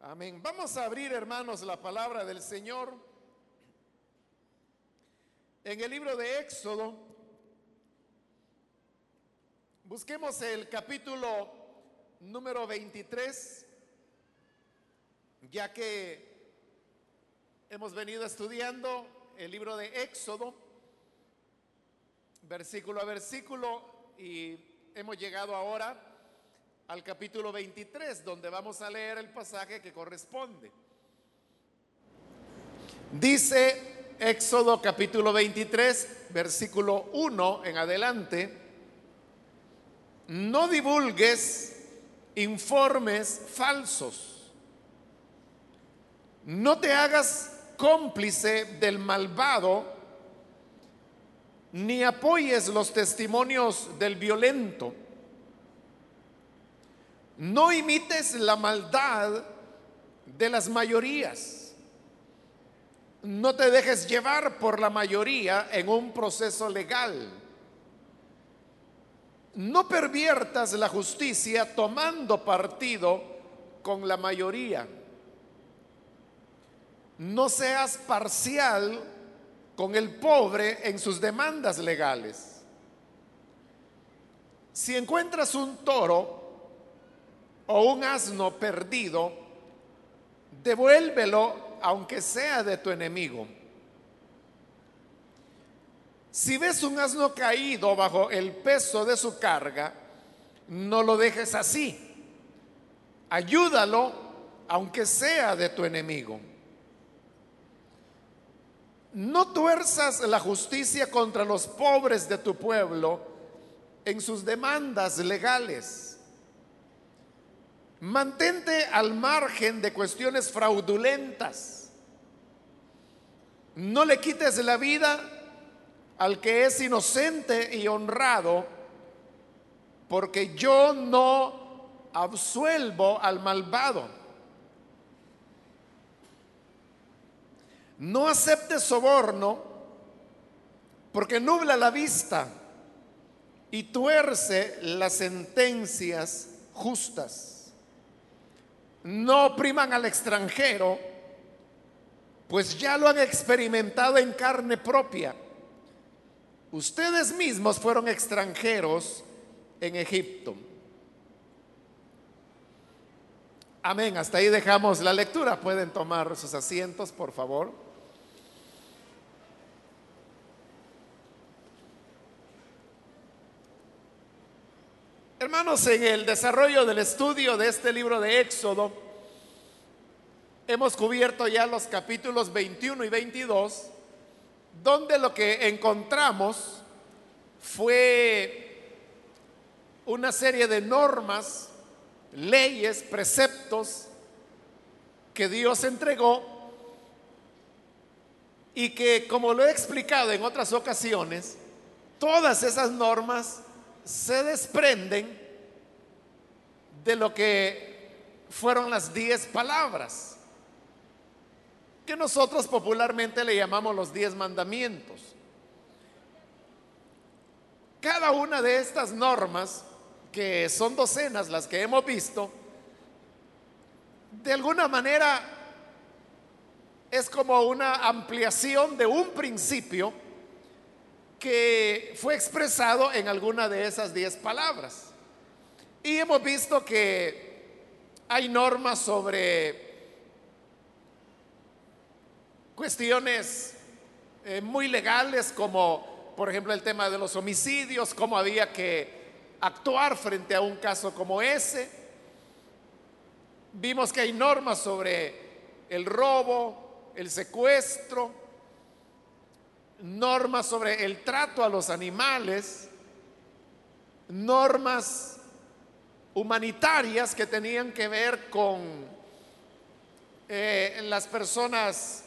Amén. Vamos a abrir, hermanos, la palabra del Señor en el libro de Éxodo. Busquemos el capítulo número 23, ya que hemos venido estudiando el libro de Éxodo, versículo a versículo, y hemos llegado ahora al capítulo 23, donde vamos a leer el pasaje que corresponde. Dice Éxodo capítulo 23, versículo 1 en adelante, no divulgues informes falsos, no te hagas cómplice del malvado, ni apoyes los testimonios del violento no imites la maldad de las mayorías. No te dejes llevar por la mayoría en un proceso legal. No perviertas la justicia tomando partido con la mayoría. No seas parcial con el pobre en sus demandas legales. Si encuentras un toro o un asno perdido, devuélvelo aunque sea de tu enemigo. Si ves un asno caído bajo el peso de su carga, no lo dejes así. Ayúdalo aunque sea de tu enemigo. No tuerzas la justicia contra los pobres de tu pueblo en sus demandas legales Mantente al margen de cuestiones fraudulentas. No le quites la vida al que es inocente y honrado, porque yo no absuelvo al malvado. No aceptes soborno, porque nubla la vista y tuerce las sentencias justas no opriman al extranjero, pues ya lo han experimentado en carne propia. Ustedes mismos fueron extranjeros en Egipto. Amén. Hasta ahí dejamos la lectura. Pueden tomar sus asientos, por favor. Hermanos, en el desarrollo del estudio de este libro de Éxodo, hemos cubierto ya los capítulos 21 y 22, donde lo que encontramos fue una serie de normas, leyes, preceptos que Dios entregó y que, como lo he explicado en otras ocasiones, todas esas normas se desprenden de lo que fueron las diez palabras, que nosotros popularmente le llamamos los diez mandamientos. Cada una de estas normas, que son docenas las que hemos visto, de alguna manera es como una ampliación de un principio que fue expresado en alguna de esas diez palabras. Y hemos visto que hay normas sobre cuestiones eh, muy legales como por ejemplo el tema de los homicidios, cómo había que actuar frente a un caso como ese. Vimos que hay normas sobre el robo, el secuestro, normas sobre el trato a los animales, normas humanitarias que tenían que ver con eh, las personas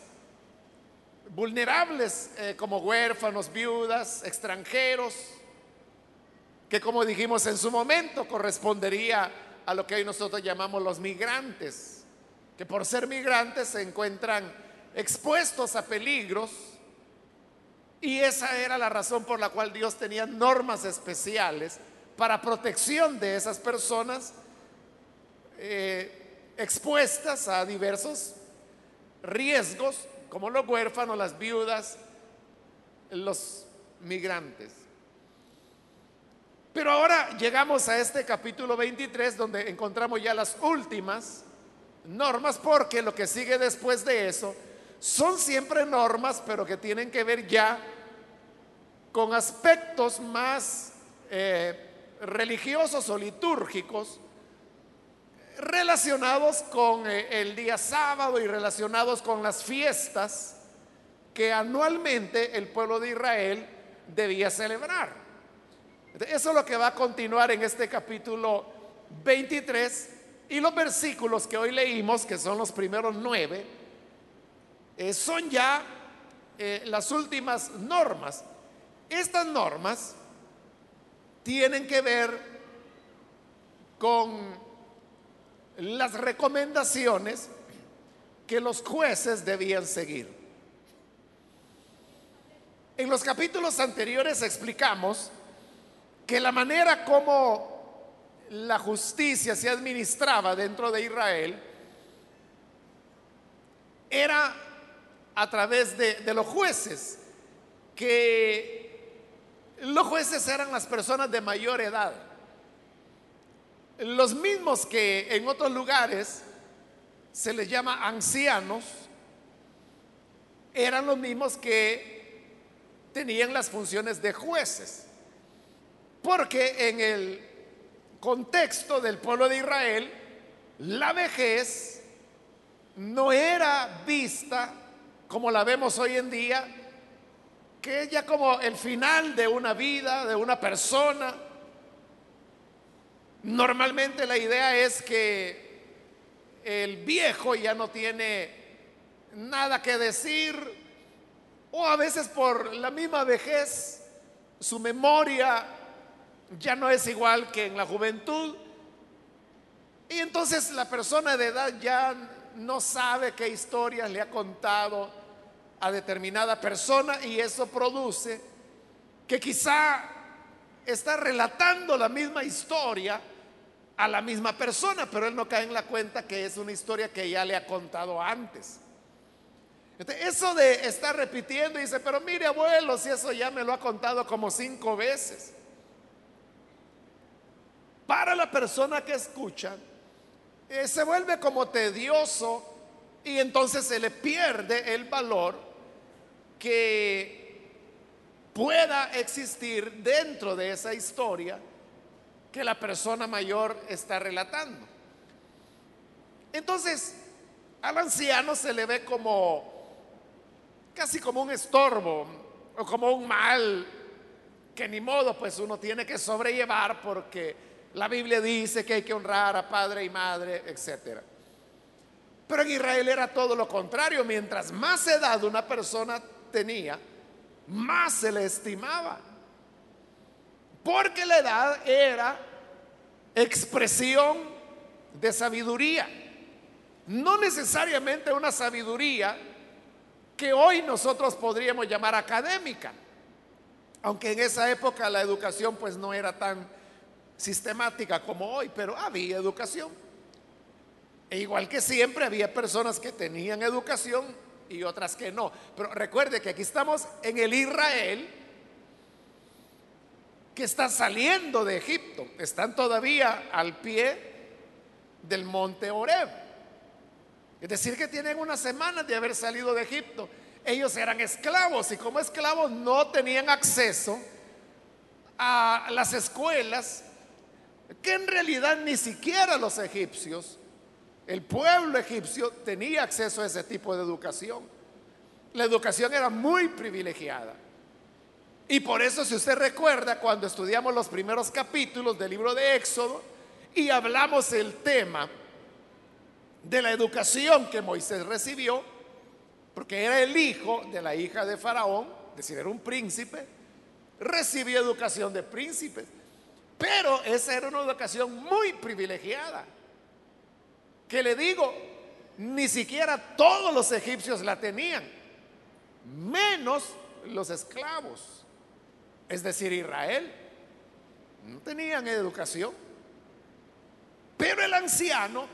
vulnerables eh, como huérfanos, viudas, extranjeros, que como dijimos en su momento correspondería a lo que hoy nosotros llamamos los migrantes, que por ser migrantes se encuentran expuestos a peligros y esa era la razón por la cual Dios tenía normas especiales para protección de esas personas, eh, expuestas a diversos riesgos, como los huérfanos, las viudas, los migrantes. Pero ahora llegamos a este capítulo 23 donde encontramos ya las últimas normas porque lo que sigue después de eso son siempre normas, pero que tienen que ver ya con aspectos más eh, religiosos o litúrgicos relacionados con eh, el día sábado y relacionados con las fiestas que anualmente el pueblo de Israel debía celebrar. Eso es lo que va a continuar en este capítulo 23 y los versículos que hoy leímos, que son los primeros nueve, eh, son ya eh, las últimas normas. Estas normas tienen que ver con las recomendaciones que los jueces debían seguir. En los capítulos anteriores explicamos que la manera como la justicia se administraba dentro de Israel era a través de, los jueces, que los jueces eran las personas de mayor edad, los mismos que en otros lugares se les llama ancianos, eran los mismos que tenían las funciones de jueces. Porque en el contexto del pueblo de Israel, la vejez no era vista como la vemos hoy en día, que es ya como el final de una vida, de una persona. Normalmente la idea es que el viejo ya no tiene nada que decir, o a veces por la misma vejez, su memoria ya no es igual que en la juventud. Y entonces la persona de edad ya no sabe qué historias le ha contado a determinada persona y eso produce que quizá está relatando la misma historia a la misma persona, pero él no cae en la cuenta que es una historia que ya le ha contado antes eso de estar repitiendo, dice, pero mire abuelo, si eso ya me lo ha contado como cinco veces. Para la persona que escucha, eh, se vuelve como tedioso y entonces se le pierde el valor que pueda existir dentro de esa historia que la persona mayor está relatando. Entonces, al anciano se le ve como casi como un estorbo o como un mal que ni modo, pues uno tiene que sobrellevar porque la Biblia dice que hay que honrar a padre y madre, etc. Pero en Israel era todo lo contrario, mientras más edad una persona tenía, más se le estimaba. Porque la edad era expresión de sabiduría. No necesariamente una sabiduría que hoy nosotros podríamos llamar académica, aunque en esa época la educación pues no era tan sistemática como hoy, pero había educación. E igual que siempre había personas que tenían educación y otras que no. Pero recuerde que aquí estamos en el Israel que está saliendo de Egipto. Están todavía al pie del monte Oreb. Es decir, que tienen una semana de haber salido de Egipto. Ellos eran esclavos y como esclavos no tenían acceso a las escuelas que en realidad ni siquiera los egipcios, el pueblo egipcio tenía acceso a ese tipo de educación. La educación era muy privilegiada. Y por eso, si usted recuerda, cuando estudiamos los primeros capítulos del libro de Éxodo y hablamos el tema de la educación que Moisés recibió, porque era el hijo de la hija de Faraón, es decir, era un príncipe, recibió educación de príncipes, pero esa era una educación muy privilegiada, que le digo, ni siquiera todos los egipcios la tenían, menos los esclavos, es decir, Israel, no tenían educación, pero el anciano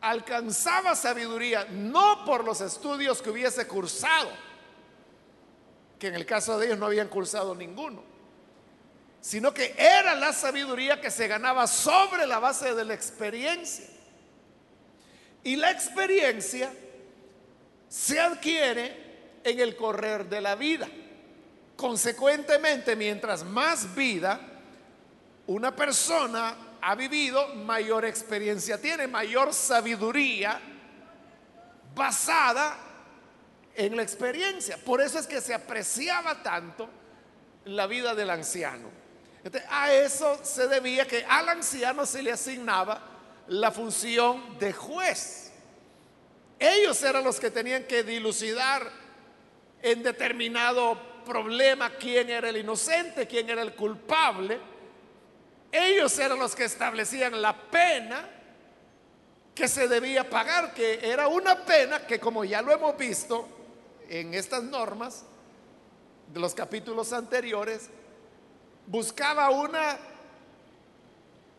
alcanzaba sabiduría no por los estudios que hubiese cursado, que en el caso de ellos no habían cursado ninguno, sino que era la sabiduría que se ganaba sobre la base de la experiencia. Y la experiencia se adquiere en el correr de la vida. Consecuentemente, mientras más vida una persona ha vivido, mayor experiencia tiene, mayor sabiduría basada en la experiencia. Por eso es que se apreciaba tanto la vida del anciano. a eso se debía que al anciano se le asignaba la función de juez. Ellos eran los que tenían que dilucidar en determinado problema quién era el inocente, quién era el culpable ellos eran los que establecían la pena que se debía pagar, que era una pena que como ya lo hemos visto en estas normas de los capítulos anteriores, buscaba una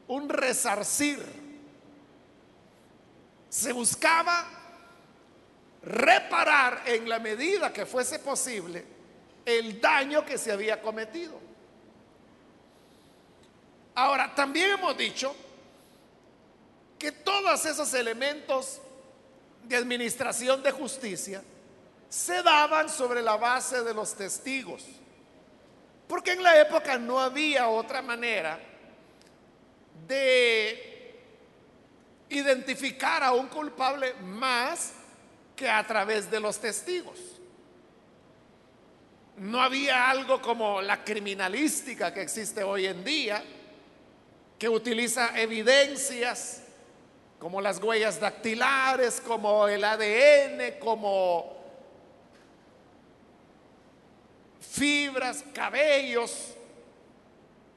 un resarcir. Se buscaba reparar en la medida que fuese posible el daño que se había cometido. Ahora, también hemos dicho que todos esos elementos de administración de justicia se daban sobre la base de los testigos. Porque en la época no había otra manera de identificar a un culpable más que a través de los testigos. No había algo como la criminalística que existe hoy en día, que utiliza evidencias como las huellas dactilares, como el ADN, como fibras, cabellos,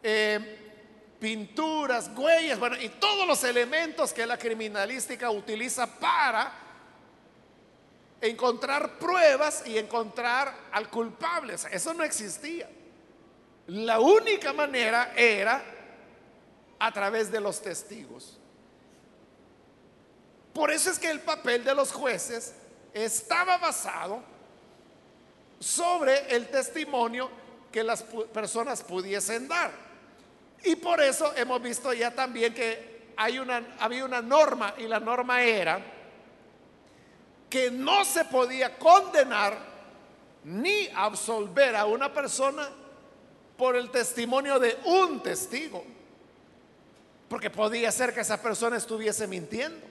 eh, pinturas, huellas, bueno, y todos los elementos que la criminalística utiliza para encontrar pruebas y encontrar al culpable. eso no existía. La única manera era a través de los testigos. Por eso es que el papel de los jueces estaba basado sobre el testimonio que las personas pudiesen dar. Y por eso hemos visto ya también que había una norma y la norma era que no se podía condenar ni absolver a una persona por el testimonio de un testigo. Porque podía ser que esa persona estuviese mintiendo.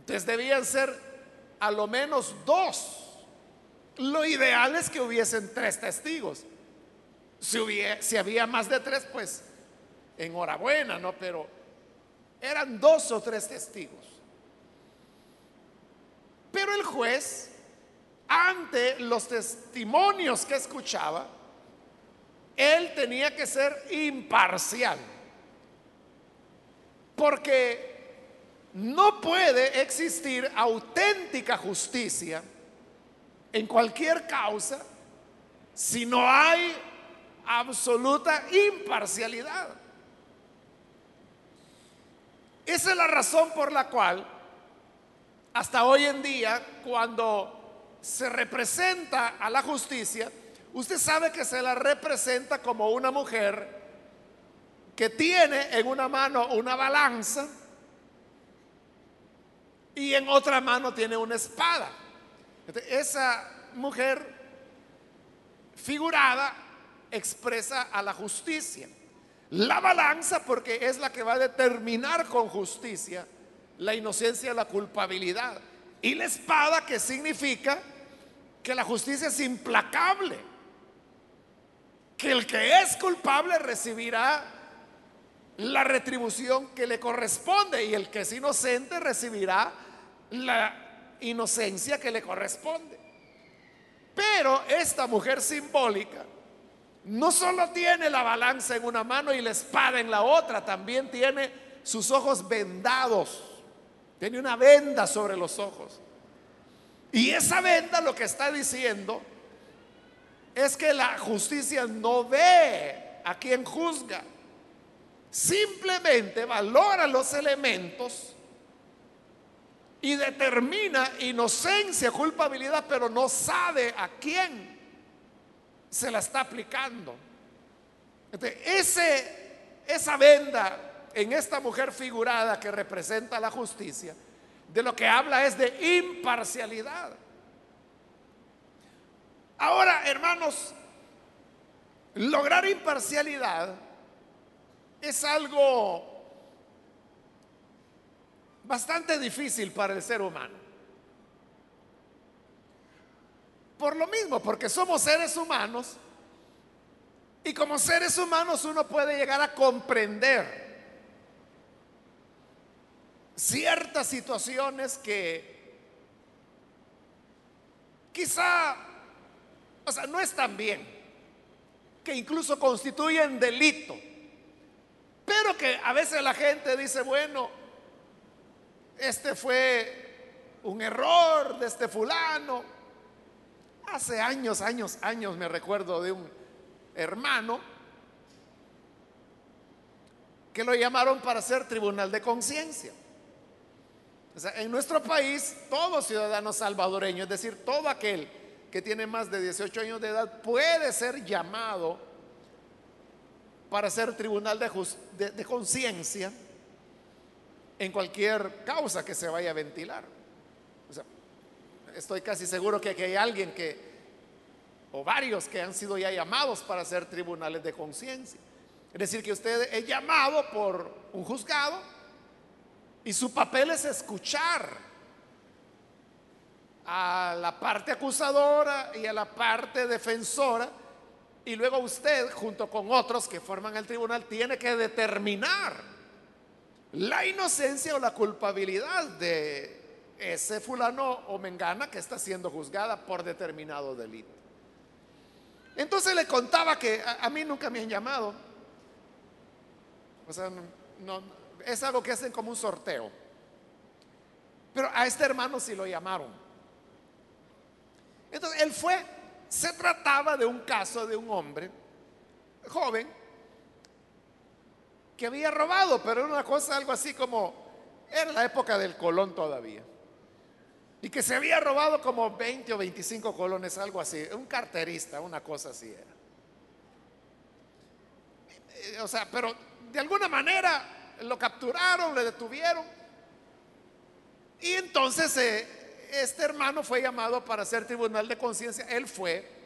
Entonces debían ser a lo menos dos. Lo ideal es que hubiesen tres testigos. Si, si había más de tres, pues enhorabuena, ¿no? Pero eran dos o tres testigos. Pero el juez, ante los testimonios que escuchaba, él tenía que ser imparcial. Porque no puede existir auténtica justicia en cualquier causa si no hay absoluta imparcialidad. Esa es la razón por la cual hasta hoy en día, cuando se representa a la justicia, usted sabe que se la representa como una mujer que tiene en una mano una balanza y en otra mano tiene una espada. esa mujer figurada expresa a la justicia. La balanza porque es la que va a determinar con justicia la inocencia la culpabilidad. Y la espada que significa que la justicia es implacable. Que el que es culpable recibirá la retribución que le corresponde y el que es inocente recibirá la inocencia que le corresponde. Pero esta mujer simbólica no solo tiene la balanza en una mano y la espada en la otra, también tiene sus ojos vendados. Tiene una venda sobre los ojos. Y esa venda lo que está diciendo es que la justicia no ve a quien juzga Simplemente valora los elementos y determina inocencia, culpabilidad, pero no sabe a quién se la está aplicando. ese, esa venda en esta mujer figurada que representa la justicia, de lo que habla es de imparcialidad. Ahora, hermanos, lograr imparcialidad es algo bastante difícil para el ser humano. Por lo mismo, porque somos seres humanos y como seres humanos uno puede llegar a comprender ciertas situaciones que quizá, o sea, no están bien, que incluso constituyen delito, pero que a veces la gente dice, bueno, este fue un error de este fulano. Hace años, años, años me recuerdo de un hermano que lo llamaron para ser tribunal de conciencia. en nuestro país, todo ciudadano salvadoreño, es decir, todo aquel que tiene más de 18 años de edad, puede ser llamado para ser tribunal de conciencia en cualquier causa que se vaya a ventilar. Estoy casi seguro que aquí hay alguien que, o varios que han sido ya llamados para ser tribunales de conciencia. Es decir, que usted es llamado por un juzgado y su papel es escuchar a la parte acusadora y a la parte defensora y luego usted, junto con otros que forman el tribunal, tiene que determinar la inocencia o la culpabilidad de ese fulano o mengana que está siendo juzgada por determinado delito. Entonces le contaba que a, mí nunca me han llamado. O sea, es algo que hacen como un sorteo. Pero a este hermano sí lo llamaron. Entonces él fue, se trataba de un caso de un hombre joven que había robado, pero era una cosa algo así como, era la época del colón todavía. Y que se había robado como 20 o 25 colones, algo así, un carterista, una cosa así era. Eh, o sea, pero de alguna manera lo capturaron, le detuvieron. Y entonces eh, este hermano fue llamado para ser tribunal de conciencia. Él fue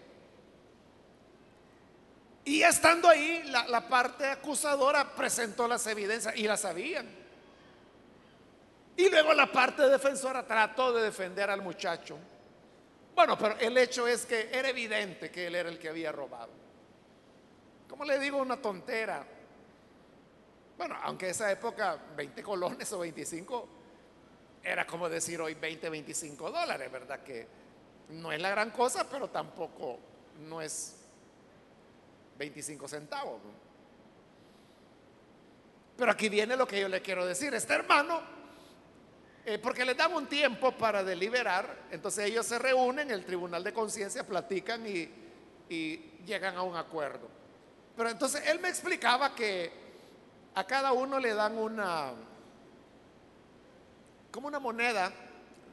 y estando ahí, la, parte acusadora presentó las evidencias y las sabían. Y luego la parte defensora trató de defender al muchacho. Bueno, pero el hecho es que era evidente que él era el que había robado. ¿Cómo le digo una tontera? Bueno, aunque esa época 20 colones o 25 era como decir hoy 20, 25 dólares, ¿verdad? Que no es la gran cosa, pero tampoco no es 25 centavos. Pero aquí viene lo que yo le quiero decir. Este hermano, eh, porque le dan un tiempo para deliberar, entonces ellos se reúnen, el tribunal de conciencia, platican y, y llegan a un acuerdo. Pero entonces él me explicaba que a cada uno le dan una, como una moneda,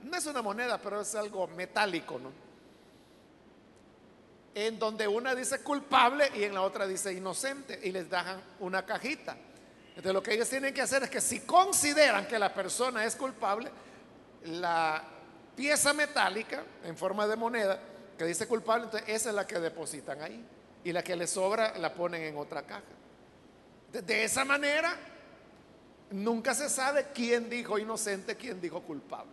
no es una moneda, pero es algo metálico, ¿no? en donde una dice culpable y en la otra dice inocente y les dejan una cajita. Entonces lo que ellos tienen que hacer es que si consideran que la persona es culpable, la pieza metálica en forma de moneda que dice culpable, entonces esa es la que depositan ahí y la que les sobra la ponen en otra caja. De esa manera nunca se sabe quién dijo inocente, quién dijo culpable.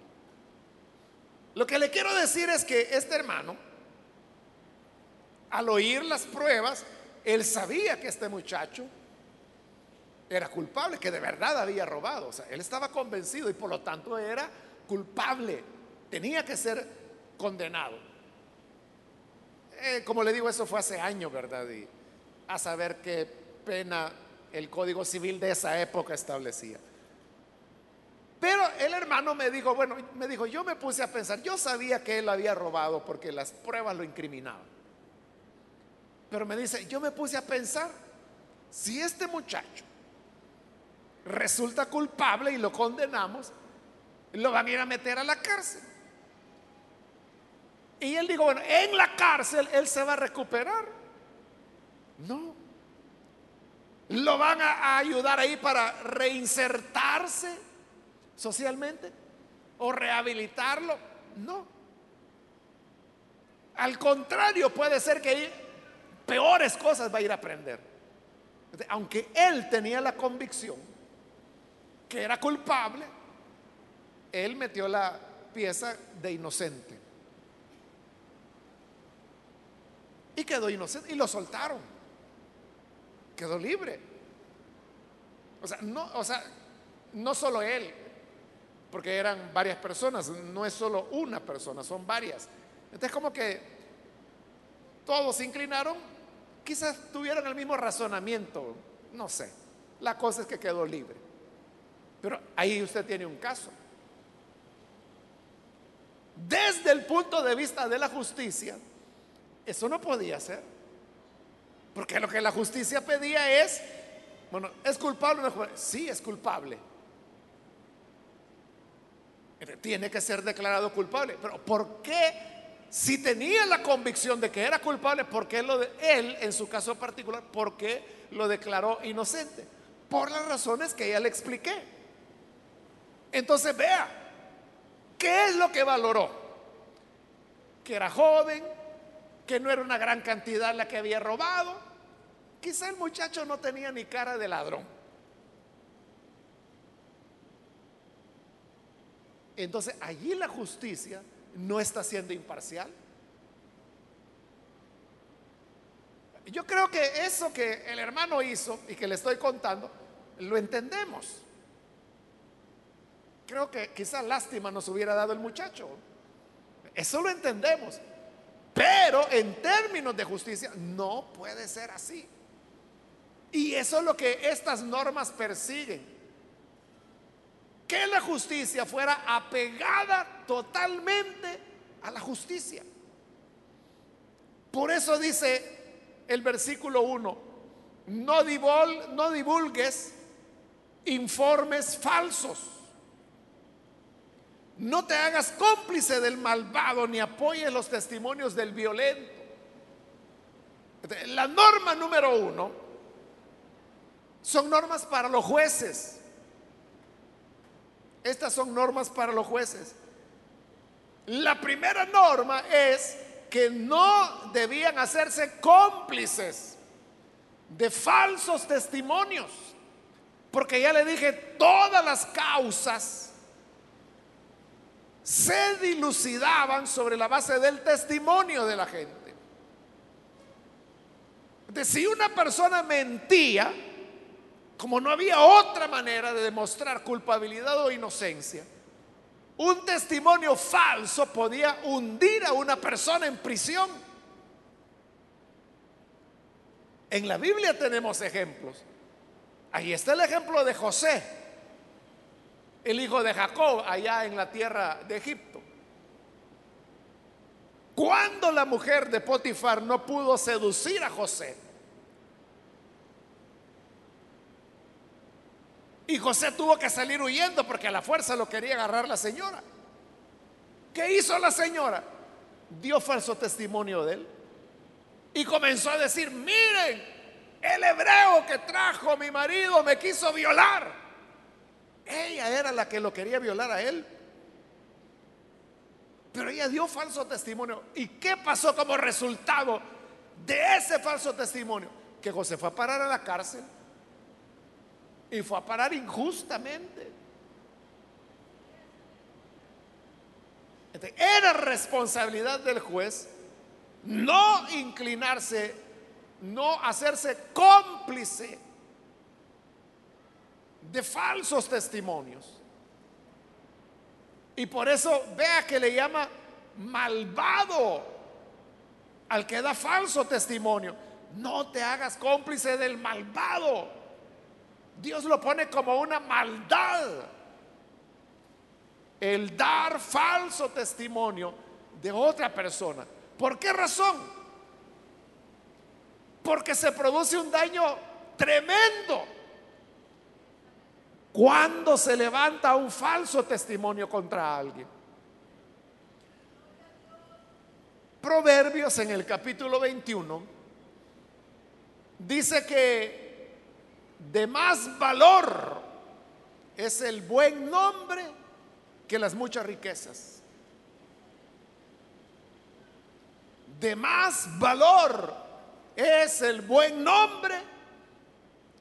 Lo que le quiero decir es que este hermano al oír las pruebas, él sabía que este muchacho era culpable, que de verdad había robado. O sea, él estaba convencido y por lo tanto era culpable. Tenía que ser condenado. Eh, como le digo, eso fue hace años, ¿verdad? A saber qué pena el Código Civil de esa época establecía. Pero el hermano me dijo, bueno, me dijo, yo me puse a pensar, yo sabía que él había robado porque las pruebas lo incriminaban. Pero me dice, yo me puse a pensar, si este muchacho resulta culpable y lo condenamos, lo van a ir a meter a la cárcel. Y él dijo, bueno, en la cárcel él se va a recuperar. No. ¿Lo van a ayudar ahí para reinsertarse socialmente? ¿O rehabilitarlo? No. Al contrario, puede ser que peores cosas va a ir a aprender. Aunque él tenía la convicción que era culpable, él metió la pieza de inocente. Y quedó inocente y lo soltaron. Quedó libre. O sea, no, solo él, porque eran varias personas, no es solo una persona, son varias. Entonces como que todos se inclinaron, quizás tuvieron el mismo razonamiento, no sé. La cosa es que quedó libre. Pero ahí usted tiene un caso. Desde el punto de vista de la justicia, eso no podía ser. Porque lo que la justicia pedía es, bueno, ¿es culpable Sí, es culpable. Tiene que ser declarado culpable. Pero ¿por qué? Si tenía la convicción de que era culpable, ¿por qué lo de, él, en su caso particular, por qué lo declaró inocente? Por las razones que ya le expliqué. Entonces vea, ¿qué es lo que valoró? Que era joven, que no era una gran cantidad la que había robado. Quizá el muchacho no tenía ni cara de ladrón. Entonces allí la justicia no está siendo imparcial. Yo creo que eso que el hermano hizo y que le estoy contando, lo entendemos. Creo que quizá lástima nos hubiera dado el muchacho. Eso lo entendemos. Pero en términos de justicia no puede ser así. Y eso es lo que estas normas persiguen. Que la justicia fuera apegada totalmente a la justicia. Por eso dice el versículo 1, no, no divulgues informes falsos no te hagas cómplice del malvado ni apoyes los testimonios del violento. La norma número uno son normas para los jueces. Estas son normas para los jueces. La primera norma es que no debían hacerse cómplices de falsos testimonios. Porque ya le dije, todas las causas se dilucidaban sobre la base del testimonio de la gente. De si una persona mentía, como no había otra manera de demostrar culpabilidad o inocencia, un testimonio falso podía hundir a una persona en prisión. En la Biblia tenemos ejemplos. Ahí está el ejemplo de José el hijo de Jacob allá en la tierra de Egipto. Cuando la mujer de Potifar no pudo seducir a José, y José tuvo que salir huyendo porque a la fuerza lo quería agarrar la señora. ¿Qué hizo la señora? Dio falso testimonio de él. Y comenzó a decir, miren, el hebreo que trajo mi marido me quiso violar. Ella era la que lo quería violar a él. Pero ella dio falso testimonio. ¿Y qué pasó como resultado de ese falso testimonio? Que José fue a parar a la cárcel. Y fue a parar injustamente. era responsabilidad del juez no inclinarse, no hacerse cómplice de falsos testimonios. Y por eso vea que le llama malvado al que da falso testimonio. No te hagas cómplice del malvado. Dios lo pone como una maldad. El dar falso testimonio de otra persona. ¿Por qué razón? Porque se produce un daño tremendo cuando se levanta un falso testimonio contra alguien. Proverbios en el capítulo 21 dice que de más valor es el buen nombre que las muchas riquezas. De más valor es el buen nombre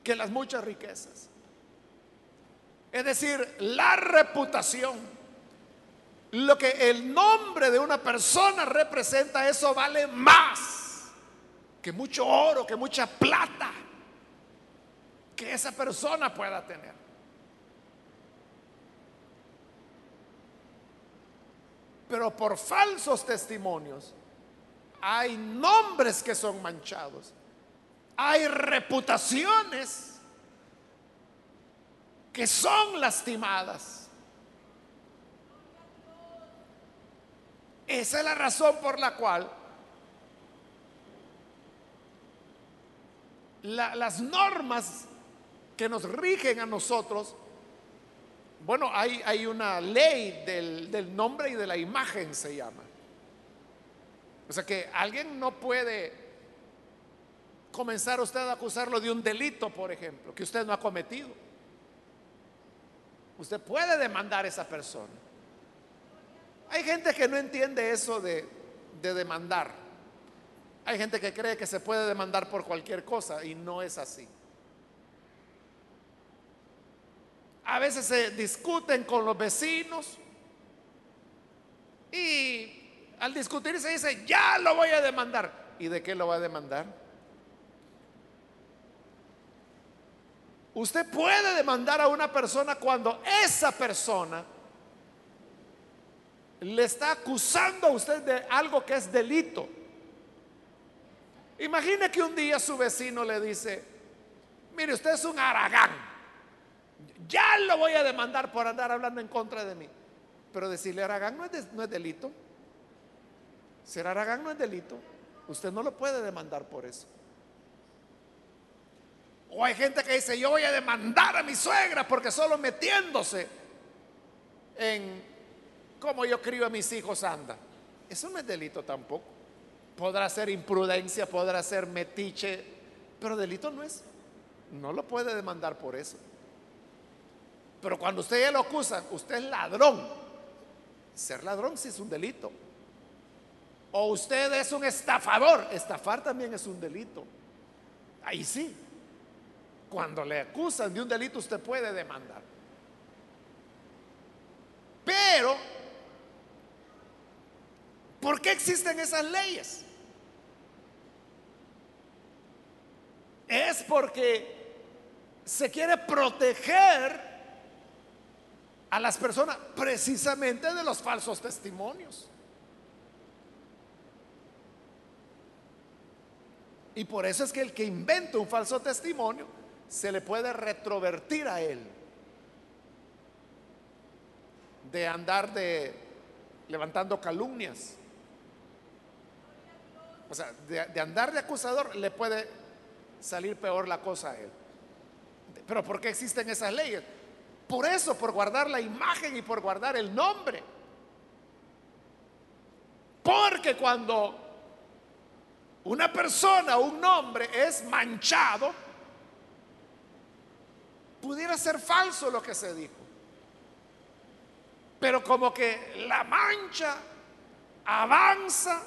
que las muchas riquezas. Es decir, la reputación, lo que el nombre de una persona representa, eso vale más que mucho oro, que mucha plata que esa persona pueda tener. Pero por falsos testimonios hay nombres que son manchados, hay reputaciones que son lastimadas. Esa es la razón por la cual las normas que nos rigen a nosotros, bueno, hay, hay una ley del, del nombre y de la imagen, se llama. O sea que alguien no puede comenzar usted a acusarlo de un delito, por ejemplo, que usted no ha cometido. Usted puede demandar a esa persona. Hay gente que no entiende eso de, demandar. Hay gente que cree que se puede demandar por cualquier cosa y no es así. A veces se discuten con los vecinos y al discutir se dice, ya lo voy a demandar. ¿Y de qué lo va a demandar? Usted puede demandar a una persona cuando esa persona le está acusando a usted de algo que es delito. Imagine que un día su vecino le dice, mire, usted es un aragán, ya lo voy a demandar por andar hablando en contra de mí. Pero decirle aragán no es, no es delito. Ser aragán no es delito. Usted no lo puede demandar por eso. O hay gente que dice, yo voy a demandar a mi suegra porque solo metiéndose en cómo yo crío a mis hijos anda. Eso no es delito tampoco. Podrá ser imprudencia, podrá ser metiche, pero delito no es. No lo puede demandar por eso. Pero cuando usted ya lo acusa, usted es ladrón. Ser ladrón sí es un delito. O usted es un estafador. Estafar también es un delito. Ahí sí. Cuando le acusan de un delito usted puede demandar. Pero, ¿por qué existen esas leyes? Es porque se quiere proteger a las personas precisamente de los falsos testimonios. Y por eso es que el que inventa un falso testimonio se le puede retrovertir a él de andar de levantando calumnias. O sea, de, andar de acusador le puede salir peor la cosa a él. Pero ¿por qué existen esas leyes? Por eso, por guardar la imagen y por guardar el nombre. Porque cuando una persona, un nombre es manchado, pudiera ser falso lo que se dijo. Pero como que la mancha avanza,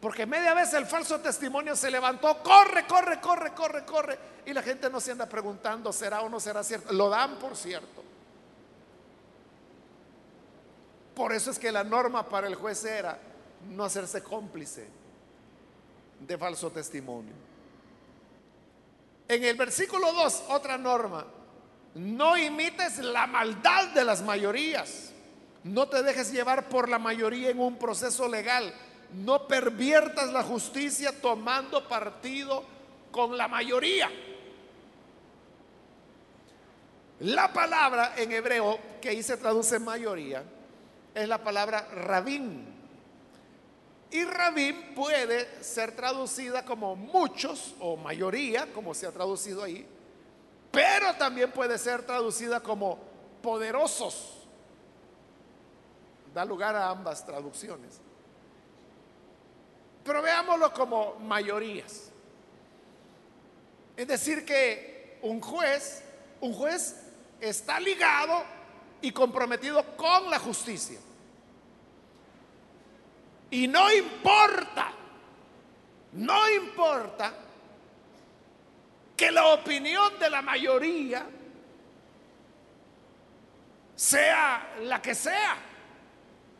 porque media vez el falso testimonio se levantó, corre, corre, corre, corre, corre, y la gente no se anda preguntando, ¿será o no será cierto? Lo dan por cierto. Por eso es que la norma para el juez era no hacerse cómplice de falso testimonio. En el versículo 2, otra norma, no imites la maldad de las mayorías. No te dejes llevar por la mayoría en un proceso legal. No perviertas la justicia tomando partido con la mayoría. La palabra en hebreo que ahí se traduce mayoría es la palabra rabín. Y rabín puede ser traducida como muchos o mayoría, como se ha traducido ahí, pero también puede ser traducida como poderosos. Da lugar a ambas traducciones. Pero veámoslo como mayorías. Es decir, que un juez, un juez está ligado y comprometido con la justicia. Y no importa, no importa que la opinión de la mayoría sea la que sea.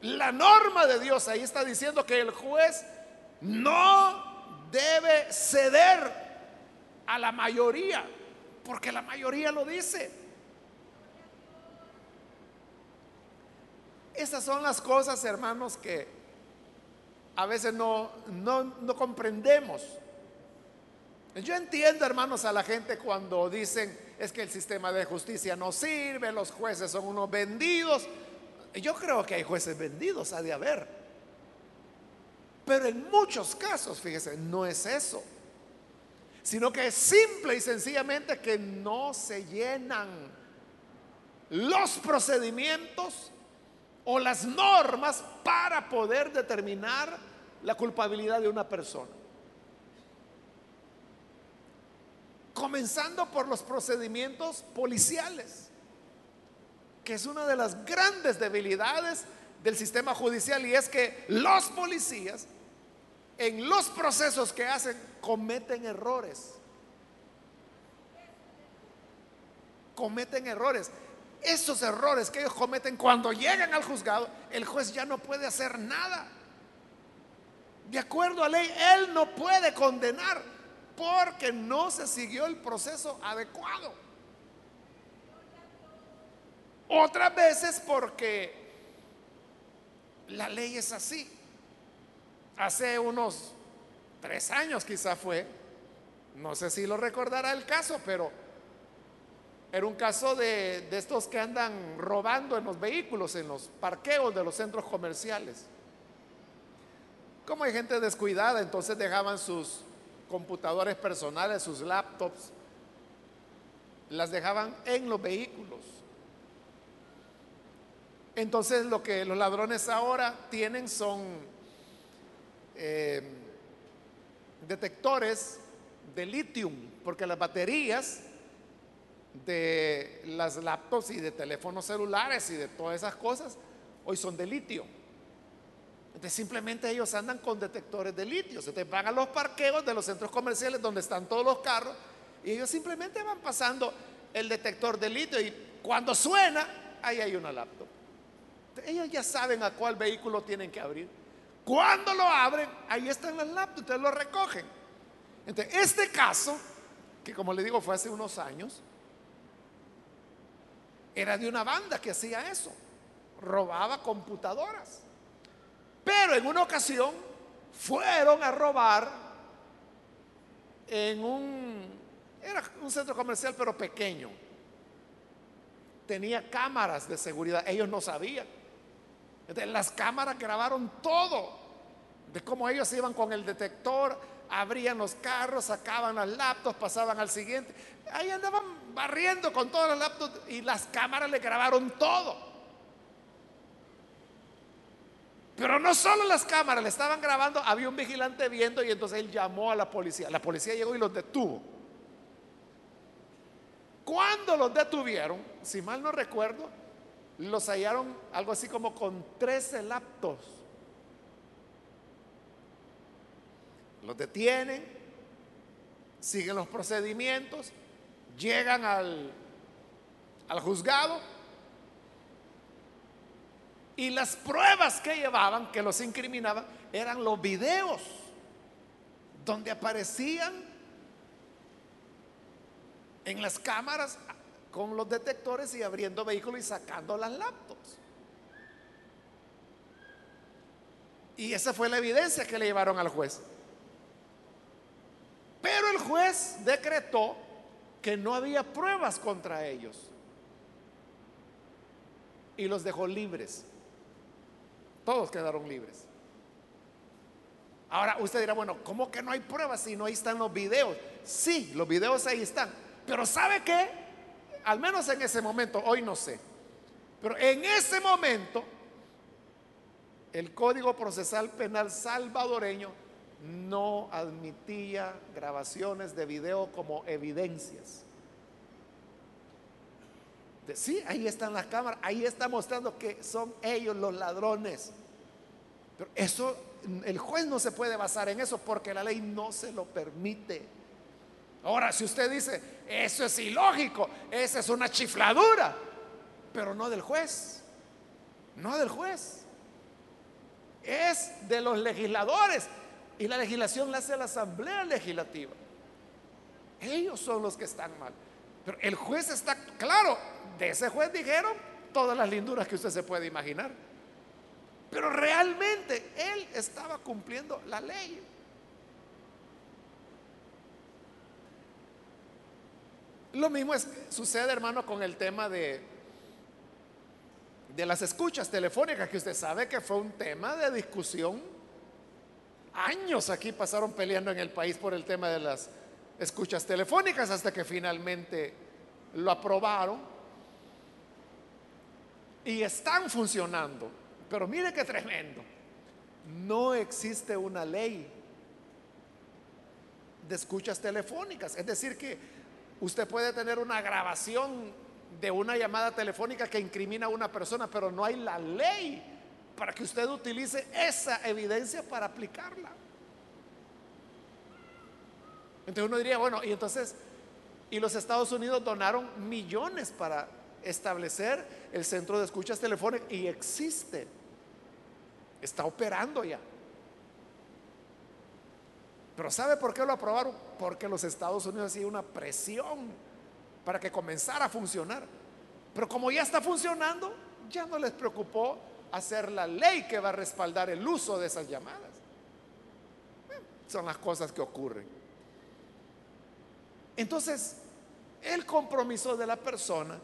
La norma de Dios ahí está diciendo que el juez no debe ceder a la mayoría, porque la mayoría lo dice. Esas son las cosas, hermanos, que a veces no, no, comprendemos. Yo entiendo, hermanos, a la gente cuando dicen es que el sistema de justicia no sirve, los jueces son unos vendidos. Yo creo que hay jueces vendidos, ha de haber. Pero en muchos casos, fíjese, no es eso. Sino que es simple y sencillamente que no se llenan los procedimientos o las normas para poder determinar la culpabilidad de una persona. Comenzando por los procedimientos policiales, que es una de las grandes debilidades del sistema judicial y es que los policías en los procesos que hacen cometen errores. Cometen errores. Esos errores que ellos cometen cuando llegan al juzgado, el juez ya no puede hacer nada. De acuerdo a ley, él no puede condenar porque no se siguió el proceso adecuado. Otras veces porque la ley es así. Hace unos tres años quizá fue, no sé si lo recordará el caso, pero era un caso de, estos que andan robando en los vehículos, en los parqueos de los centros comerciales. Como hay gente descuidada, entonces dejaban sus computadores personales, sus laptops, las dejaban en los vehículos. Entonces lo que los ladrones ahora tienen son eh, detectores de litio, porque las baterías de las laptops y de teléfonos celulares y de todas esas cosas hoy son de litio. Entonces simplemente ellos andan con detectores de litio. Te van a los parqueos de los centros comerciales donde están todos los carros y ellos simplemente van pasando el detector de litio y cuando suena, ahí hay una laptop. ellos ya saben a cuál vehículo tienen que abrir. Cuando lo abren, ahí están las laptops, ustedes lo recogen. Entonces, este caso, que como le digo fue hace unos años, era de una banda que hacía eso, robaba computadoras. Pero en una ocasión fueron a robar en un, era un centro comercial pero pequeño. Tenía cámaras de seguridad, ellos no sabían. Las cámaras grabaron todo, de cómo ellos iban con el detector, abrían los carros, sacaban las laptops, pasaban al siguiente. Ahí andaban barriendo con todas las laptops y las cámaras le grabaron todo. Pero no solo las cámaras le estaban grabando, había un vigilante viendo y entonces él llamó a la policía. La policía llegó y los detuvo. Cuando los detuvieron, si mal no recuerdo, los hallaron algo así como con 13 laptops. Los detienen, siguen los procedimientos llegan al, al juzgado y las pruebas que llevaban, que los incriminaban, eran los videos donde aparecían en las cámaras con los detectores y abriendo vehículos y sacando las laptops. Y esa fue la evidencia que le llevaron al juez. Pero el juez decretó que no había pruebas contra ellos. Y los dejó libres. Todos quedaron libres. Ahora usted dirá, bueno, ¿cómo que no hay pruebas si no ahí están los videos? Sí, los videos ahí están. Pero ¿sabe qué? al menos en ese momento, hoy no sé, pero en ese momento el Código Procesal Penal salvadoreño no admitía grabaciones de video como evidencias. Sí, ahí están las cámaras, ahí está mostrando que son ellos los ladrones. Pero eso, el juez no se puede basar en eso porque la ley no se lo permite. Ahora, si usted dice, eso es ilógico, esa es una chifladura, pero no del juez, no del juez, es de los legisladores. Y la legislación la hace la Asamblea Legislativa. Ellos son los que están mal. Pero el juez está claro, de ese juez dijeron todas las linduras que usted se puede imaginar. Pero realmente él estaba cumpliendo la ley. Lo mismo es, sucede, hermano, con el tema de, de las escuchas telefónicas, que usted sabe que fue un tema de discusión. Años aquí pasaron peleando en el país por el tema de las escuchas telefónicas hasta que finalmente lo aprobaron y están funcionando. Pero mire qué tremendo. No existe una ley de escuchas telefónicas. Es decir, que usted puede tener una grabación de una llamada telefónica que incrimina a una persona, pero no hay la ley para que usted utilice esa evidencia para aplicarla. Entonces uno diría, bueno, y entonces, y los Estados Unidos donaron millones para establecer el centro de escuchas telefónicas y existe, está operando ya. Pero ¿sabe por qué lo aprobaron? Porque los Estados Unidos hacían una presión para que comenzara a funcionar. Pero como ya está funcionando, ya no les preocupó hacer la ley que va a respaldar el uso de esas llamadas. son las cosas que ocurren. Entonces, el compromiso de la persona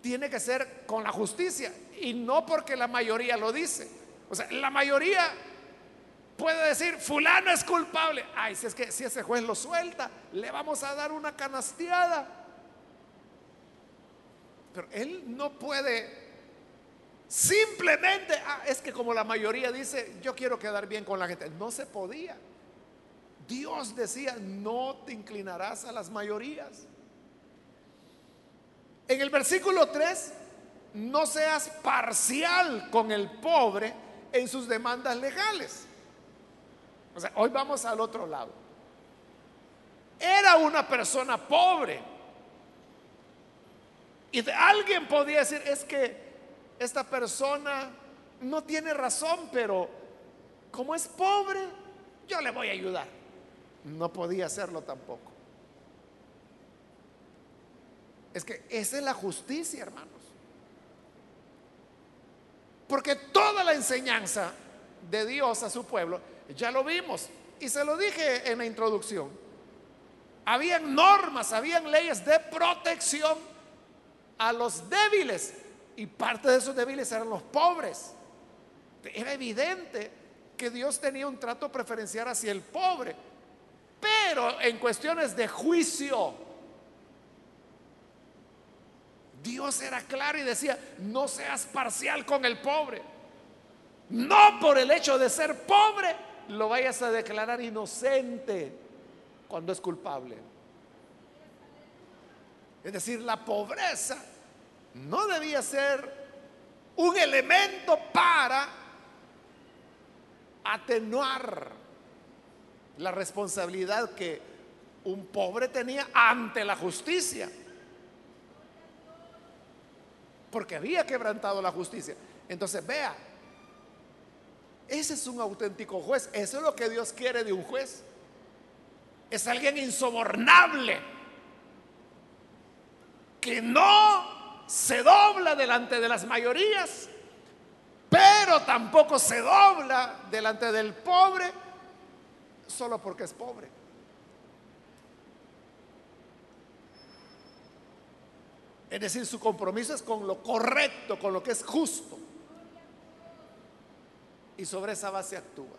tiene que ser con la justicia y no porque la mayoría lo dice. O sea, la mayoría puede decir, fulano es culpable. Ay, si es que si ese juez lo suelta, le vamos a dar una canasteada. Pero él no puede simplemente, ah, es que como la mayoría dice, yo quiero quedar bien con la gente. No se podía. Dios decía, no te inclinarás a las mayorías. En el versículo 3, no seas parcial con el pobre en sus demandas legales. O sea, hoy vamos al otro lado. Era una persona pobre. Y alguien podía decir, es que esta persona no tiene razón, pero como es pobre, yo le voy a ayudar no podía hacerlo tampoco. Es que esa es la justicia, hermanos. Porque toda la enseñanza de Dios a su pueblo, ya lo vimos, y se lo dije en la introducción, habían normas, habían leyes de protección a los débiles, y parte de esos débiles eran los pobres. Era evidente que Dios tenía un trato preferencial hacia el pobre pero en cuestiones de juicio, Dios era claro y decía, no seas parcial con el pobre. No por el hecho de ser pobre lo vayas a declarar inocente cuando es culpable. Es decir, la pobreza no debía ser un elemento para atenuar la responsabilidad que un pobre tenía ante la justicia. Porque había quebrantado la justicia. Entonces, vea, ese es un auténtico juez. Eso es lo que Dios quiere de un juez. Es alguien insobornable. Que no se dobla delante de las mayorías, pero tampoco se dobla delante del pobre solo porque es pobre. Es decir, su compromiso es con lo correcto, con lo que es justo. Y sobre esa base actúa.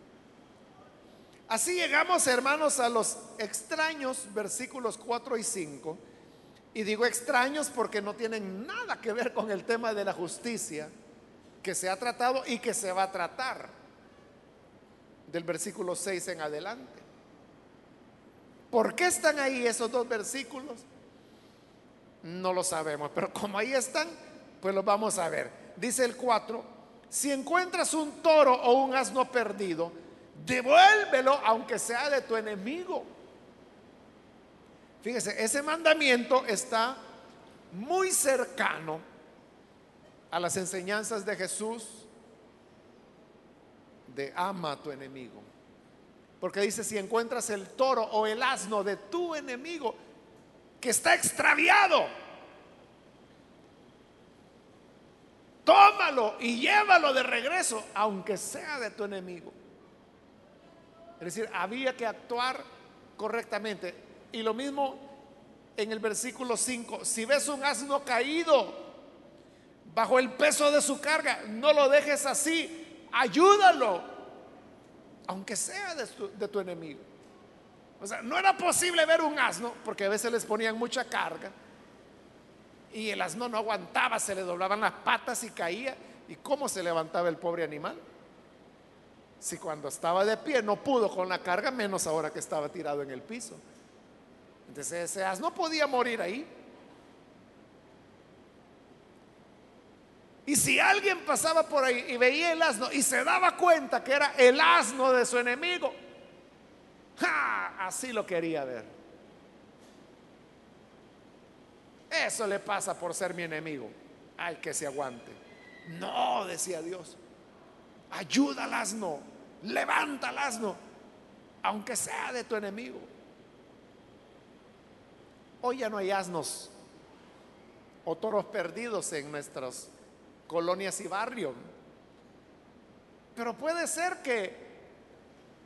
Así llegamos, hermanos, a los extraños versículos 4 y 5, Y digo extraños porque no tienen nada que ver con el tema de la justicia que se ha tratado y que se va a tratar del versículo 6 en adelante. ¿Por qué están ahí esos dos versículos? No lo sabemos, pero como ahí están, pues los vamos a ver. Dice el 4, si encuentras un toro o un asno perdido, devuélvelo aunque sea de tu enemigo. Fíjese, ese mandamiento está muy cercano a las enseñanzas de Jesús de ama a tu enemigo. Porque dice, si encuentras el toro o el asno de tu enemigo que está extraviado, tómalo y llévalo de regreso, aunque sea de tu enemigo. Es decir, había que actuar correctamente. Y lo mismo en el versículo 5, si ves un asno caído bajo el peso de su carga, no lo dejes así, ayúdalo, aunque sea de tu, de tu enemigo. O sea, no era posible ver un asno, porque a veces les ponían mucha carga, y el asno no aguantaba, se le doblaban las patas y caía. ¿Y cómo se levantaba el pobre animal? Si cuando estaba de pie no pudo con la carga, menos ahora que estaba tirado en el piso. Entonces ese asno podía morir ahí. Y si alguien pasaba por ahí y veía el asno y se daba cuenta que era el asno de su enemigo, así lo quería ver. Eso le pasa por ser mi enemigo. Ay, que se aguante. No, decía Dios. Ayuda al asno, levanta al asno, aunque sea de tu enemigo. Hoy ya no hay asnos o toros perdidos en nuestras colonias y barrios. Pero puede ser que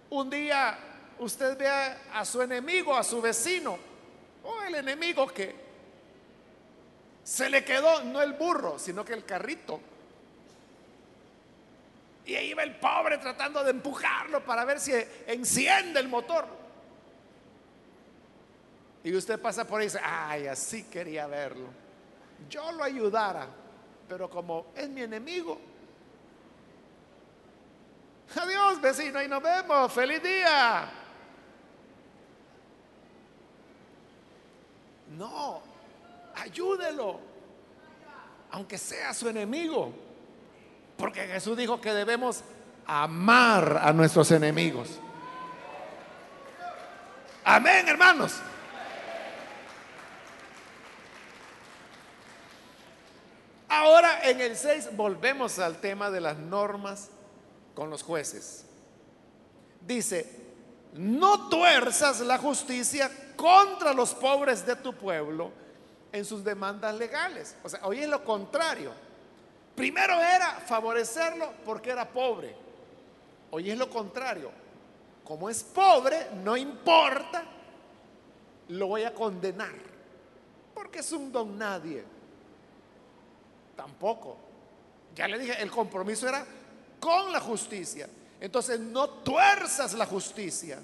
un día usted vea a su enemigo, a su vecino, o el enemigo que se le quedó no el burro, sino que el carrito. Y ahí va el pobre tratando de empujarlo para ver si enciende el motor. Y usted pasa por ahí y dice, ay, así quería verlo. Yo lo ayudara, pero como es mi enemigo. Adiós, vecino, y nos vemos. Feliz día. No, ayúdelo, aunque sea su enemigo. Porque Jesús dijo que debemos amar a nuestros enemigos. Amén, hermanos. Ahora en el 6 volvemos al tema de las normas con los jueces. Dice, no tuerzas la justicia contra los pobres de tu pueblo en sus demandas legales. O sea, hoy es lo contrario. Primero era favorecerlo porque era pobre. Hoy es lo contrario. Como es pobre, no importa, lo voy a condenar. Porque es un don nadie. Tampoco. Ya le dije, el compromiso era con la justicia. Entonces no tuerzas la justicia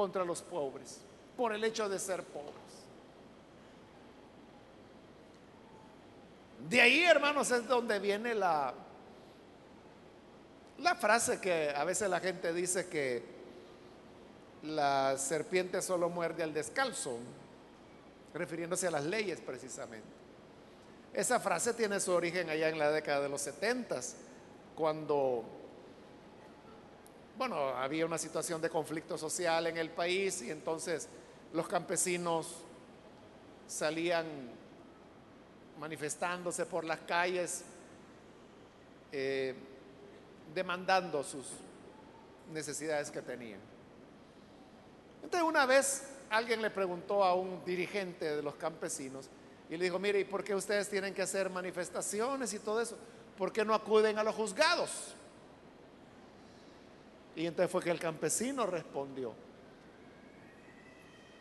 contra los pobres por el hecho de ser pobres. De ahí, hermanos, es donde viene la, la frase que a veces la gente dice que la serpiente solo muerde al descalzo, refiriéndose a las leyes precisamente. Esa frase tiene su origen allá en la década de los setentas, cuando, bueno, había una situación de conflicto social en el país y entonces los campesinos salían manifestándose por las calles, eh, demandando sus necesidades que tenían. Entonces una vez alguien le preguntó a un dirigente de los campesinos y le dijo, mire, ¿y por qué ustedes tienen que hacer manifestaciones y todo eso? ¿Por qué no acuden a los juzgados? Y entonces fue que el campesino respondió,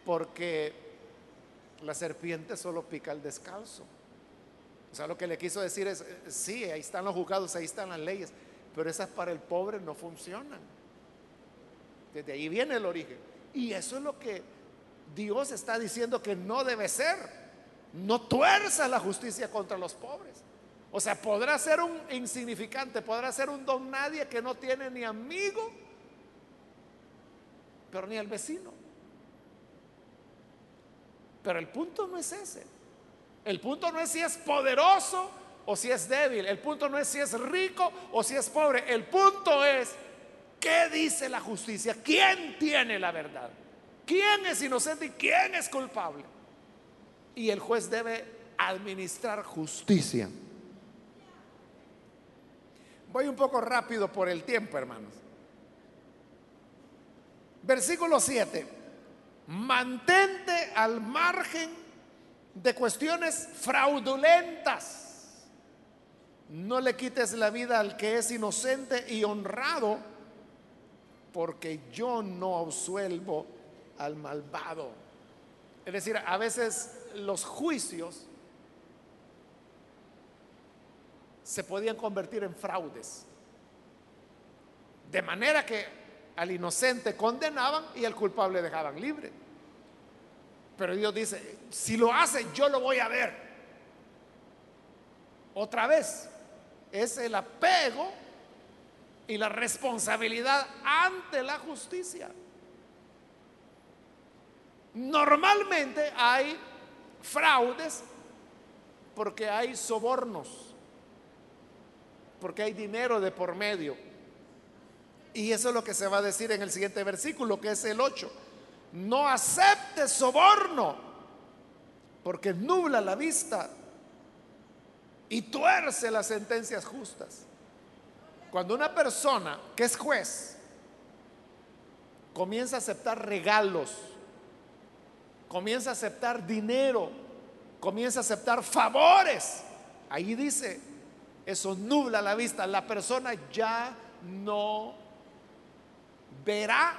porque la serpiente solo pica el descalzo. O sea, lo que le quiso decir es, sí, ahí están los juzgados, ahí están las leyes, pero esas para el pobre no funcionan. Desde ahí viene el origen. Y eso es lo que Dios está diciendo que no debe ser. No tuerza la justicia contra los pobres. O sea, podrá ser un insignificante, podrá ser un don nadie que no tiene ni amigo, pero ni al vecino. Pero el punto no es ese. El punto no es si es poderoso o si es débil. El punto no es si es rico o si es pobre. El punto es, ¿qué dice la justicia? ¿Quién tiene la verdad? ¿Quién es inocente y quién es culpable? Y el juez debe administrar justicia. Voy un poco rápido por el tiempo, hermanos. Versículo 7 mantente al margen de cuestiones fraudulentas. No le quites la vida al que es inocente y honrado, porque yo no absuelvo al malvado. Es decir, a veces los juicios se podían convertir en fraudes. De manera que al inocente condenaban y al culpable dejaban libre. Pero Dios dice, si lo hace, yo lo voy a ver. Otra vez, es el apego y la responsabilidad ante la justicia. Normalmente hay fraudes porque hay sobornos, porque hay dinero de por medio. Y eso es lo que se va a decir en el siguiente versículo, que es el 8. No aceptes soborno, porque nubla la vista y tuerce las sentencias justas. Cuando una persona que es juez comienza a aceptar regalos, comienza a aceptar dinero, comienza a aceptar favores, ahí dice, eso nubla la vista. La persona ya no verá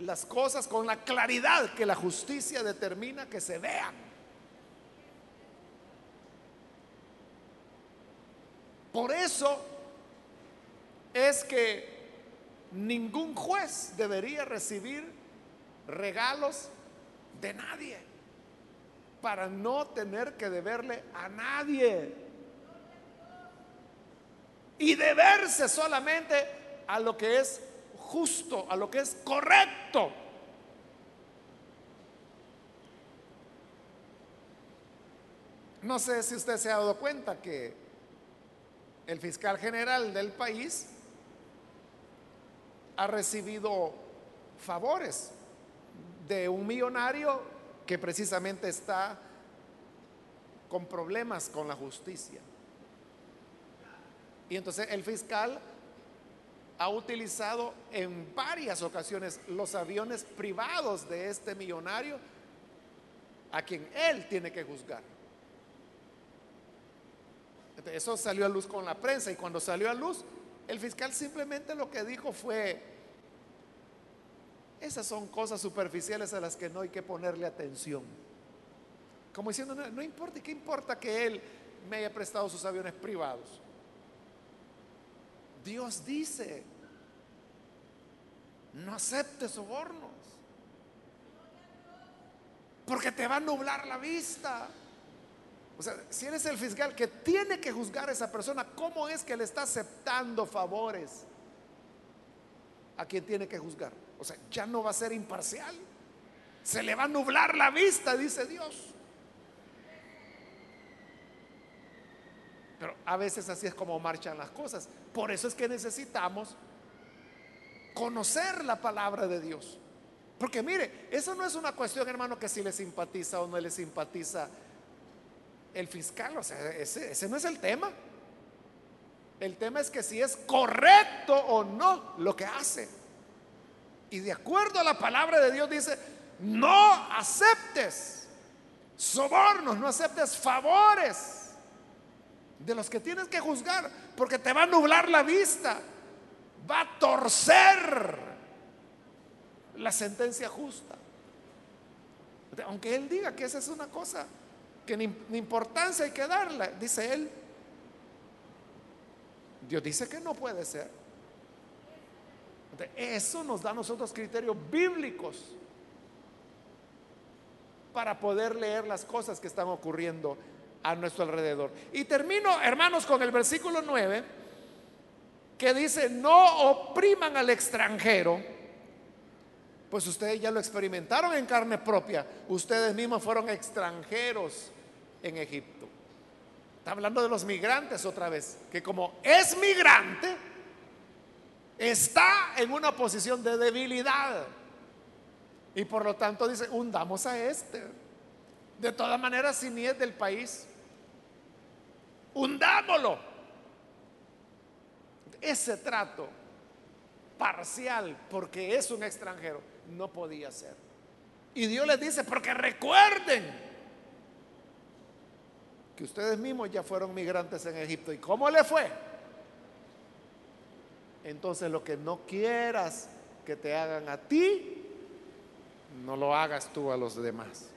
las cosas con la claridad que la justicia determina que se vean. Por eso es que ningún juez debería recibir regalos de nadie para no tener que deberle a nadie y deberse solamente a lo que es justo, a lo que es correcto. No sé si usted se ha dado cuenta que el fiscal general del país ha recibido favores de un millonario que precisamente está con problemas con la justicia. Y entonces el fiscal ha utilizado en varias ocasiones los aviones privados de este millonario a quien él tiene que juzgar. Eso salió a luz con la prensa y cuando salió a luz, el fiscal simplemente lo que dijo fue, esas son cosas superficiales a las que no hay que ponerle atención. Como diciendo, no, no importa, ¿qué importa que él me haya prestado sus aviones privados? Dios dice, no aceptes sobornos, porque te va a nublar la vista. O sea, si eres el fiscal que tiene que juzgar a esa persona, ¿cómo es que le está aceptando favores a quien tiene que juzgar? O sea, ya no va a ser imparcial. Se le va a nublar la vista, dice Dios. Pero a veces así es como marchan las cosas. Por eso es que necesitamos conocer la palabra de Dios. Porque mire, eso no es una cuestión, hermano, que si le simpatiza o no le simpatiza el fiscal. O sea, ese, ese no es el tema. El tema es que si es correcto o no lo que hace. Y de acuerdo a la palabra de Dios dice, no aceptes sobornos, no aceptes favores de los que tienes que juzgar, porque te va a nublar la vista, va a torcer la sentencia justa. Aunque él diga que esa es una cosa que ni, importancia hay que darle, dice él. Dios dice que no puede ser. Eso nos da a nosotros criterios bíblicos para poder leer las cosas que están ocurriendo a nuestro alrededor. Y termino, hermanos, con el versículo 9, que dice, no opriman al extranjero, pues ustedes ya lo experimentaron en carne propia, ustedes mismos fueron extranjeros en Egipto. Está hablando de los migrantes otra vez, que como es migrante, está en una posición de debilidad. Y por lo tanto dice, hundamos a este. De todas maneras, si ni es del país, hundámoslo. Ese trato parcial, porque es un extranjero, no podía ser. Y Dios les dice, porque recuerden que ustedes mismos ya fueron migrantes en Egipto. ¿Y cómo le fue? Entonces lo que no quieras que te hagan a ti, no lo hagas tú a los demás.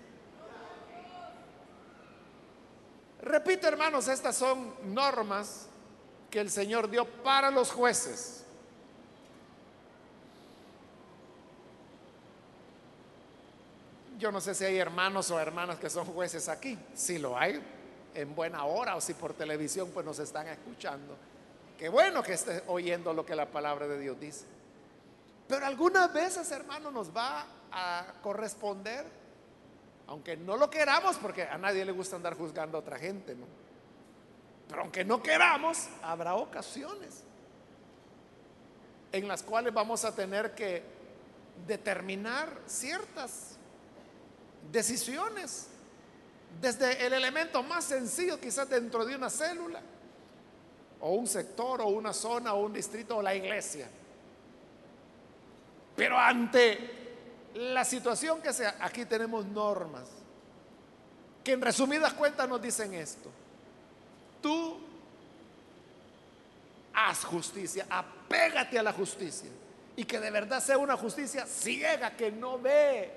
Repito, hermanos, estas son normas que el Señor dio para los jueces. Yo no sé si hay hermanos o hermanas que son jueces aquí. Si lo hay, en buena hora o si por televisión pues nos están escuchando. Qué bueno que esté oyendo lo que la palabra de Dios dice. Pero algunas veces, hermano, nos va a corresponder aunque no lo queramos, porque a nadie le gusta andar juzgando a otra gente, ¿no? Pero aunque no queramos, habrá ocasiones en las cuales vamos a tener que determinar ciertas decisiones, desde el elemento más sencillo, quizás dentro de una célula, o un sector, o una zona, o un distrito, o la iglesia. Pero ante la situación que sea, aquí tenemos normas que en resumidas cuentas nos dicen esto. Tú haz justicia, apégate a la justicia y que de verdad sea una justicia ciega que no ve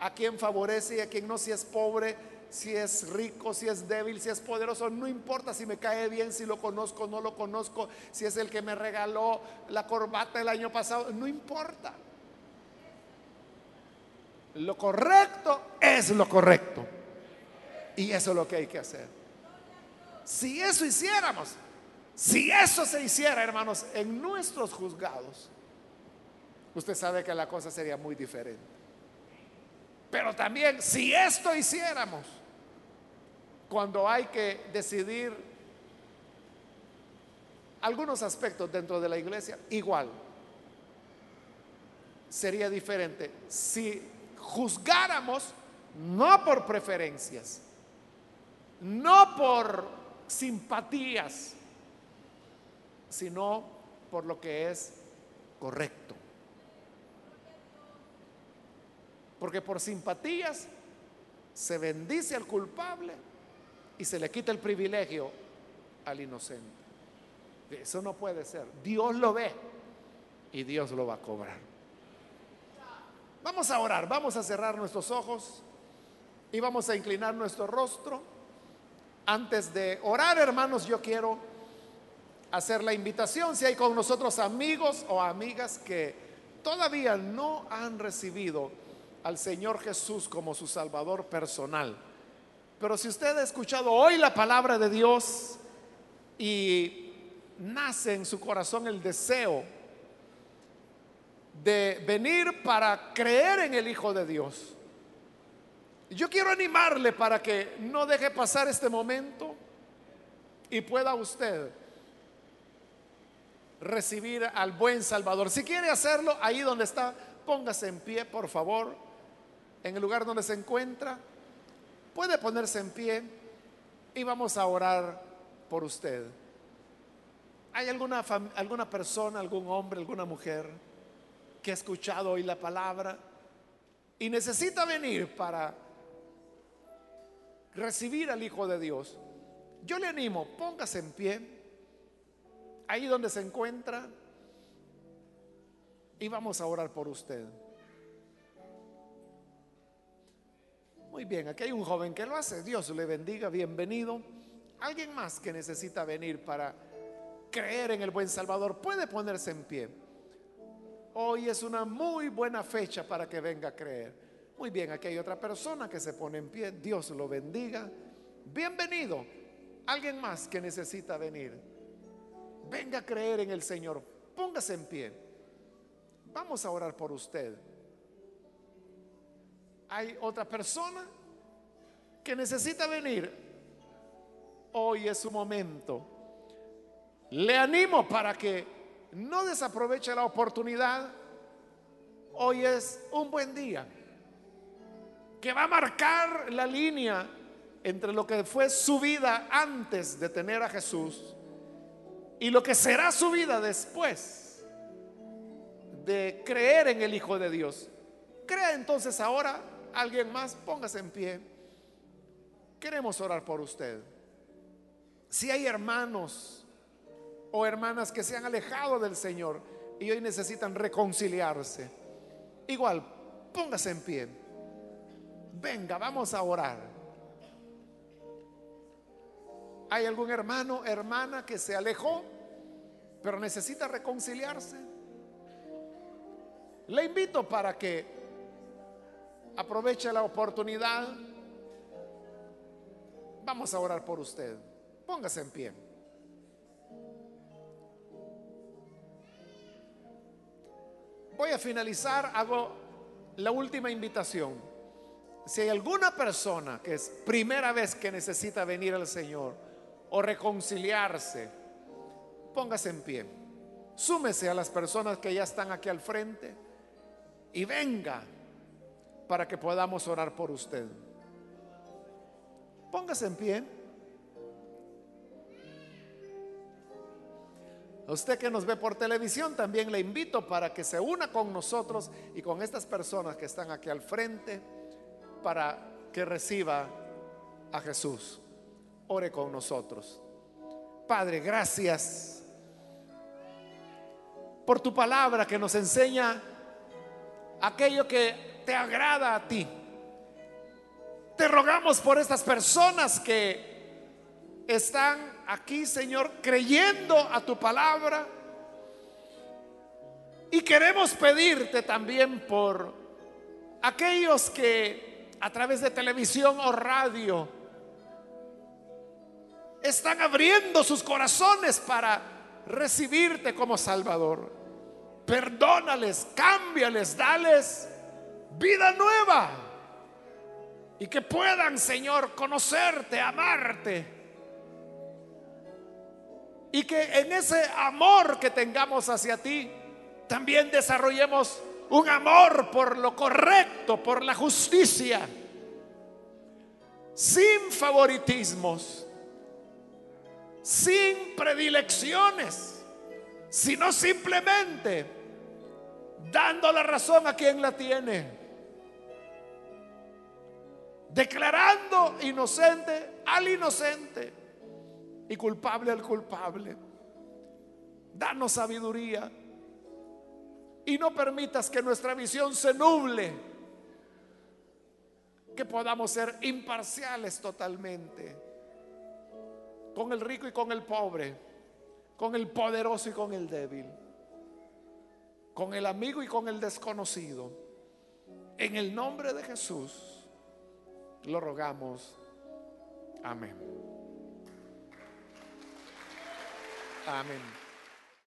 a quien favorece y a quien no, si es pobre, si es rico, si es débil, si es poderoso, no importa si me cae bien, si lo conozco, no lo conozco, si es el que me regaló la corbata el año pasado, no importa. Lo correcto es lo correcto. Y eso es lo que hay que hacer. Si eso hiciéramos, si eso se hiciera, hermanos, en nuestros juzgados, usted sabe que la cosa sería muy diferente. Pero también, si esto hiciéramos, cuando hay que decidir algunos aspectos dentro de la iglesia, igual, sería diferente. Si juzgáramos no por preferencias, no por simpatías, sino por lo que es correcto. Porque por simpatías se bendice al culpable y se le quita el privilegio al inocente. Eso no puede ser. Dios lo ve y Dios lo va a cobrar. Vamos a orar, vamos a cerrar nuestros ojos y vamos a inclinar nuestro rostro. Antes de orar, hermanos, yo quiero hacer la invitación, si hay con nosotros amigos o amigas que todavía no han recibido al Señor Jesús como su Salvador personal. Pero si usted ha escuchado hoy la palabra de Dios y nace en su corazón el deseo de venir para creer en el Hijo de Dios. Yo quiero animarle para que no deje pasar este momento y pueda usted recibir al buen Salvador. Si quiere hacerlo, ahí donde está, póngase en pie, por favor, en el lugar donde se encuentra. Puede ponerse en pie y vamos a orar por usted. ¿Hay alguna, alguna persona, algún hombre, alguna mujer? Que ha escuchado hoy la palabra y necesita venir para recibir al Hijo de Dios, yo le animo, póngase en pie, ahí donde se encuentra, y vamos a orar por usted. Muy bien, aquí hay un joven que lo hace, Dios le bendiga, bienvenido. Alguien más que necesita venir para creer en el buen Salvador puede ponerse en pie. Hoy es una muy buena fecha para que venga a creer. Muy bien, aquí hay otra persona que se pone en pie. Dios lo bendiga. Bienvenido. Alguien más que necesita venir. Venga a creer en el Señor. Póngase en pie. Vamos a orar por usted. Hay otra persona que necesita venir. Hoy es su momento. Le animo para que no desaproveche la oportunidad. Hoy es un buen día que va a marcar la línea entre lo que fue su vida antes de tener a Jesús y lo que será su vida después de creer en el Hijo de Dios. Crea entonces ahora, alguien más, póngase en pie. Queremos orar por usted. Si hay hermanos o hermanas que se han alejado del Señor y hoy necesitan reconciliarse, igual, póngase en pie. Venga, vamos a orar. ¿Hay algún hermano, hermana que se alejó, pero necesita reconciliarse? Le invito para que aproveche la oportunidad. Vamos a orar por usted. Póngase en pie. Voy a finalizar, hago la última invitación. Si hay alguna persona que es primera vez que necesita venir al Señor o reconciliarse, póngase en pie. Súmese a las personas que ya están aquí al frente y venga para que podamos orar por usted. Póngase en pie. A usted que nos ve por televisión también le invito para que se una con nosotros y con estas personas que están aquí al frente para que reciba a Jesús. Ore con nosotros. Padre, gracias por tu palabra que nos enseña aquello que te agrada a ti. Te rogamos por estas personas que están aquí, Señor, creyendo a tu palabra. Y queremos pedirte también por aquellos que a través de televisión o radio están abriendo sus corazones para recibirte como Salvador. Perdónales, cámbiales, dales vida nueva. Y que puedan, Señor, conocerte, amarte. Y que en ese amor que tengamos hacia ti, también desarrollemos un amor por lo correcto, por la justicia, sin favoritismos, sin predilecciones, sino simplemente dando la razón a quien la tiene, declarando inocente al inocente y culpable al culpable. Danos sabiduría y no permitas que nuestra visión se nuble, que podamos ser imparciales totalmente, con el rico y con el pobre, con el poderoso y con el débil, con el amigo y con el desconocido. En el nombre de Jesús lo rogamos. Amén. Amén.